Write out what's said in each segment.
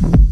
Get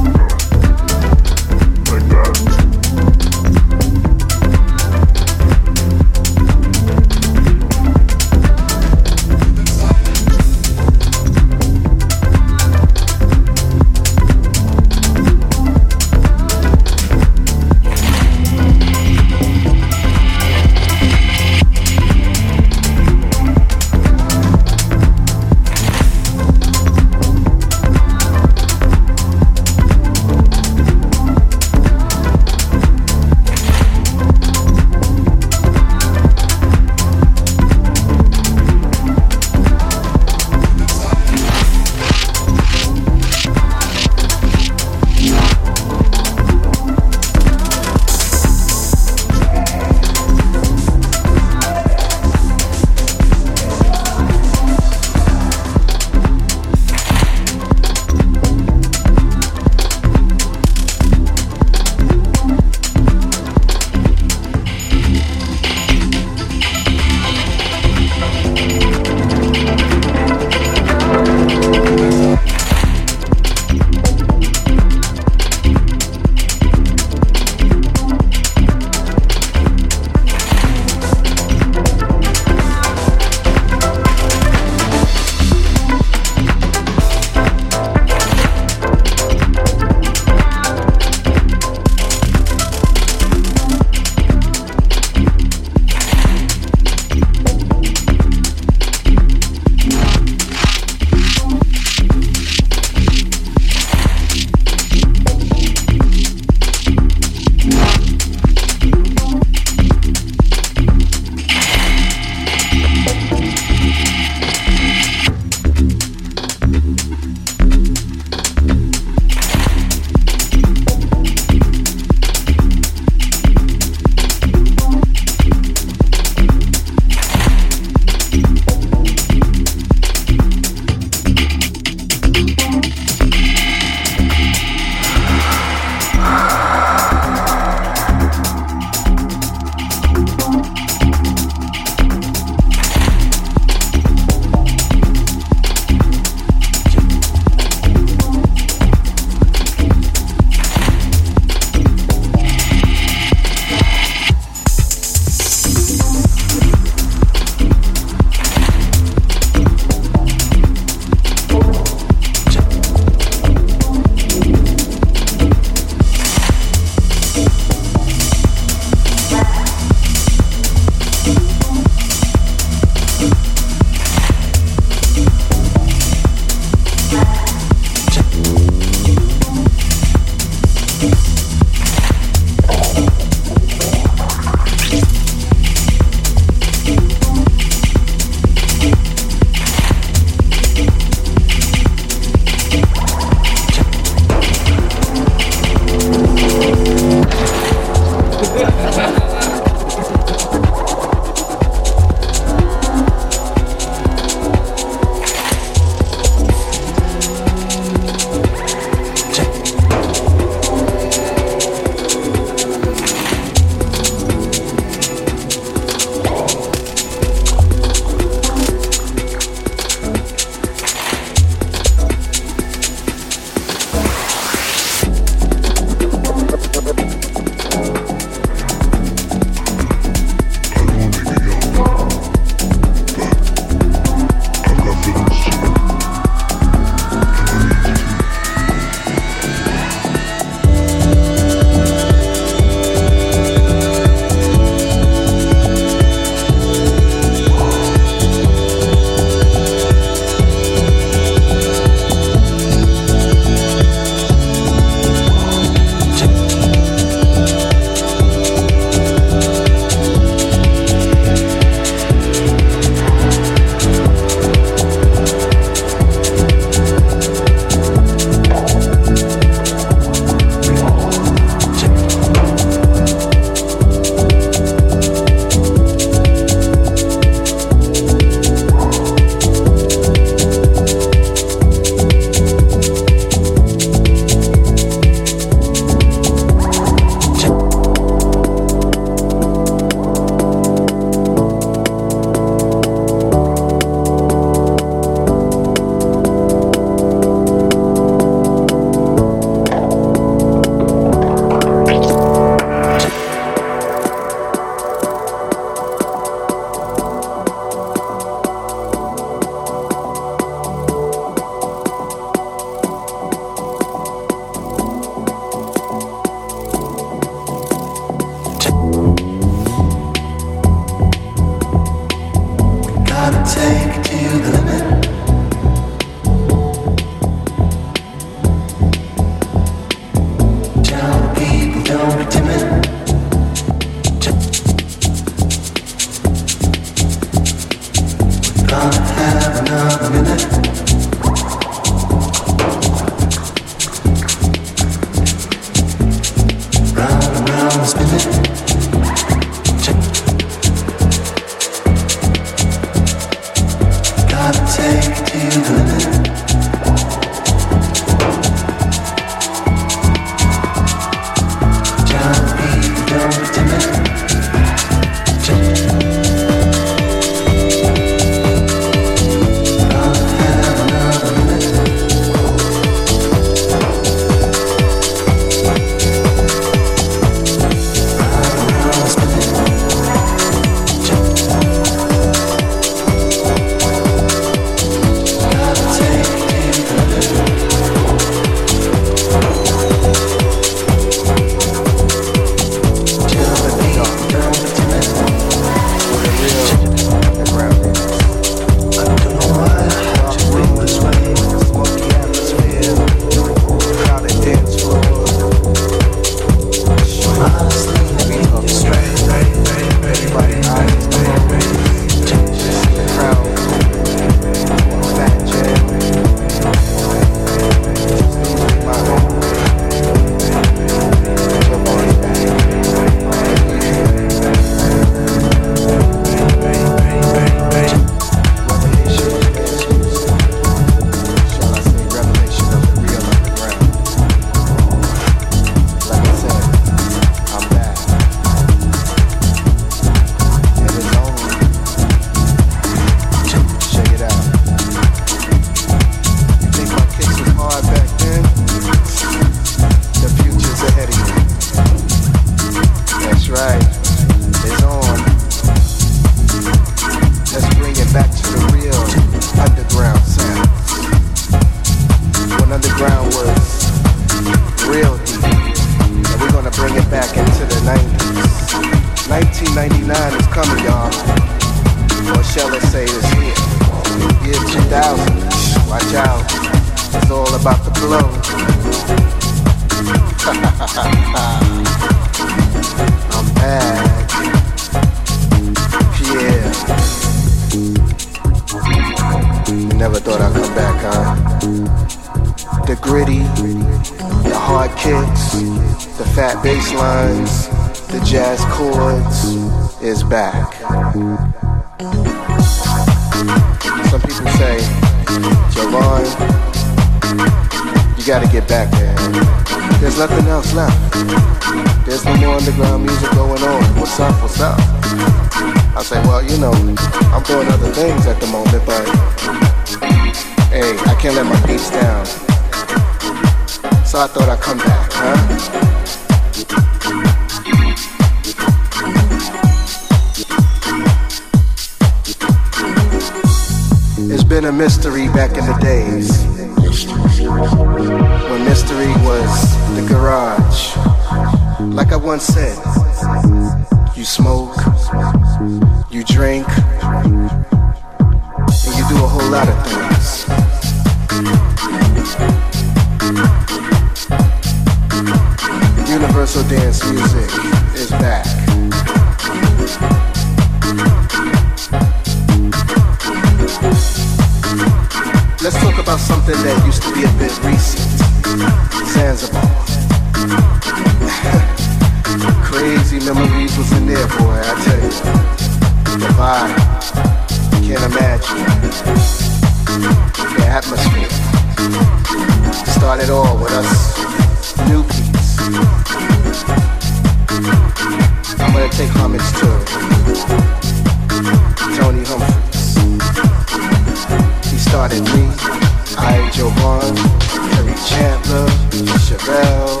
bells,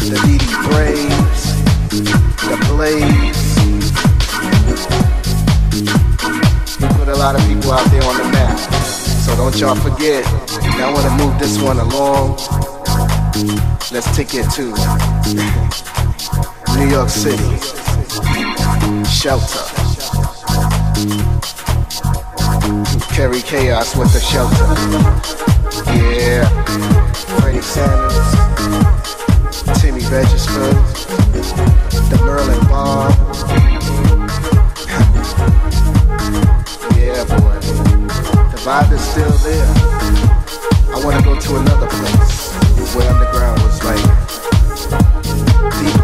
the needy praise, the blades. We put a lot of people out there on the map, so don't y'all forget. Now I want to move this one along. Let's take it to New York City. Shelter. Carry chaos with the shelter. Yeah, Freddie Sanders, Timmy the yeah, boy, the vibe is still there. I wanna go to another place where underground was like deep